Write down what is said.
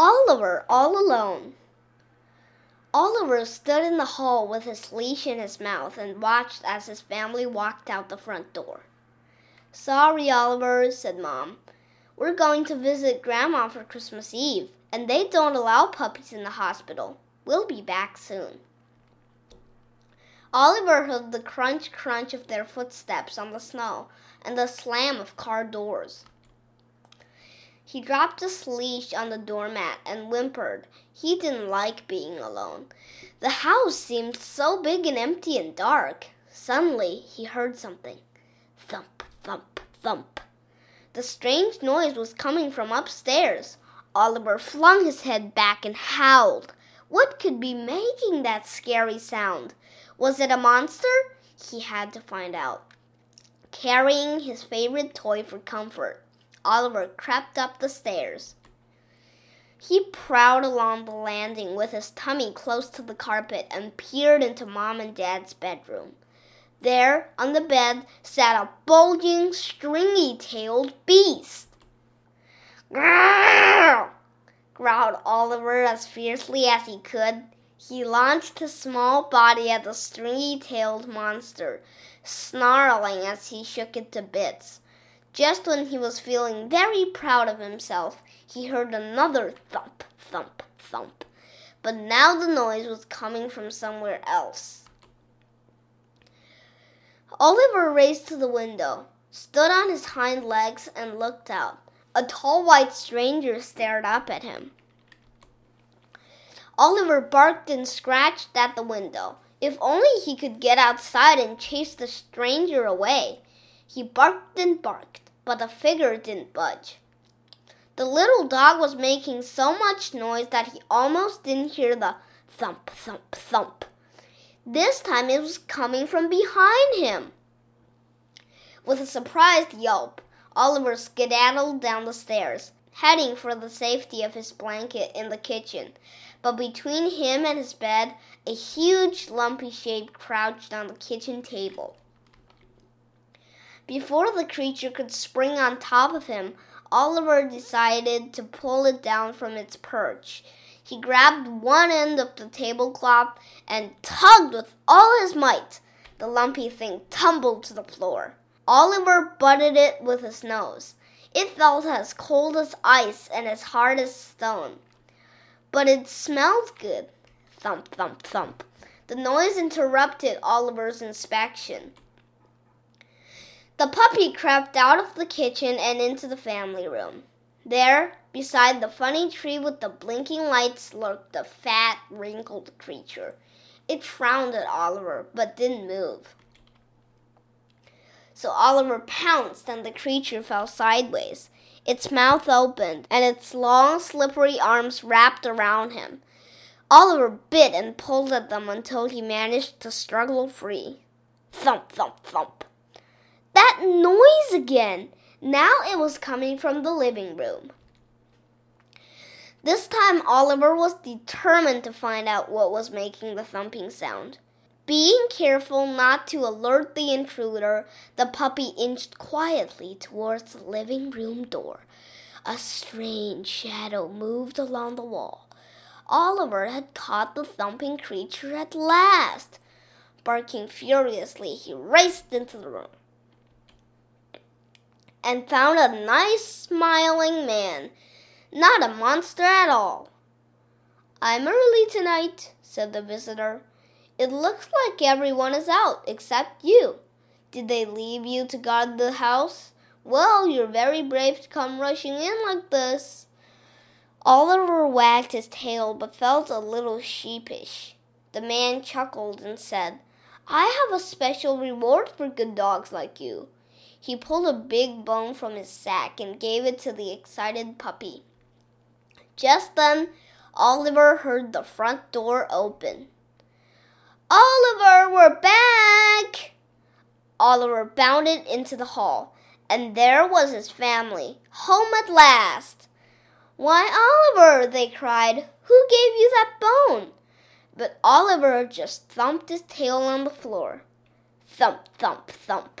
Oliver all alone. Oliver stood in the hall with his leash in his mouth and watched as his family walked out the front door. Sorry, Oliver, said Mom. We're going to visit Grandma for Christmas Eve, and they don't allow puppies in the hospital. We'll be back soon. Oliver heard the crunch crunch of their footsteps on the snow and the slam of car doors. He dropped his leash on the doormat and whimpered. He didn't like being alone. The house seemed so big and empty and dark. Suddenly, he heard something. Thump, thump, thump. The strange noise was coming from upstairs. Oliver flung his head back and howled. What could be making that scary sound? Was it a monster? He had to find out. Carrying his favorite toy for comfort, Oliver crept up the stairs. He prowled along the landing with his tummy close to the carpet and peered into Mom and Dad's bedroom. There, on the bed, sat a bulging, stringy tailed beast. Grrr! growled Oliver as fiercely as he could. He launched his small body at the stringy tailed monster, snarling as he shook it to bits. Just when he was feeling very proud of himself, he heard another thump, thump, thump. But now the noise was coming from somewhere else. Oliver raced to the window, stood on his hind legs, and looked out. A tall white stranger stared up at him. Oliver barked and scratched at the window. If only he could get outside and chase the stranger away. He barked and barked but the figure didn't budge. The little dog was making so much noise that he almost didn't hear the thump, thump, thump. This time it was coming from behind him. With a surprised yelp, Oliver skedaddled down the stairs, heading for the safety of his blanket in the kitchen. But between him and his bed, a huge lumpy shape crouched on the kitchen table. Before the creature could spring on top of him, Oliver decided to pull it down from its perch. He grabbed one end of the tablecloth and tugged with all his might. The lumpy thing tumbled to the floor. Oliver butted it with his nose. It felt as cold as ice and as hard as stone. But it smelled good. Thump, thump, thump. The noise interrupted Oliver's inspection. The puppy crept out of the kitchen and into the family room. There, beside the funny tree with the blinking lights, lurked a fat, wrinkled creature. It frowned at Oliver, but didn't move. So Oliver pounced, and the creature fell sideways. Its mouth opened, and its long, slippery arms wrapped around him. Oliver bit and pulled at them until he managed to struggle free. Thump, thump, thump. Noise again! Now it was coming from the living room. This time Oliver was determined to find out what was making the thumping sound. Being careful not to alert the intruder, the puppy inched quietly towards the living room door. A strange shadow moved along the wall. Oliver had caught the thumping creature at last. Barking furiously, he raced into the room and found a nice smiling man, not a monster at all. I'm early tonight, said the visitor. It looks like everyone is out except you. Did they leave you to guard the house? Well, you're very brave to come rushing in like this. Oliver wagged his tail but felt a little sheepish. The man chuckled and said, I have a special reward for good dogs like you. He pulled a big bone from his sack and gave it to the excited puppy. Just then, Oliver heard the front door open. Oliver, we're back! Oliver bounded into the hall, and there was his family, home at last. Why, Oliver, they cried, who gave you that bone? But Oliver just thumped his tail on the floor. Thump, thump, thump.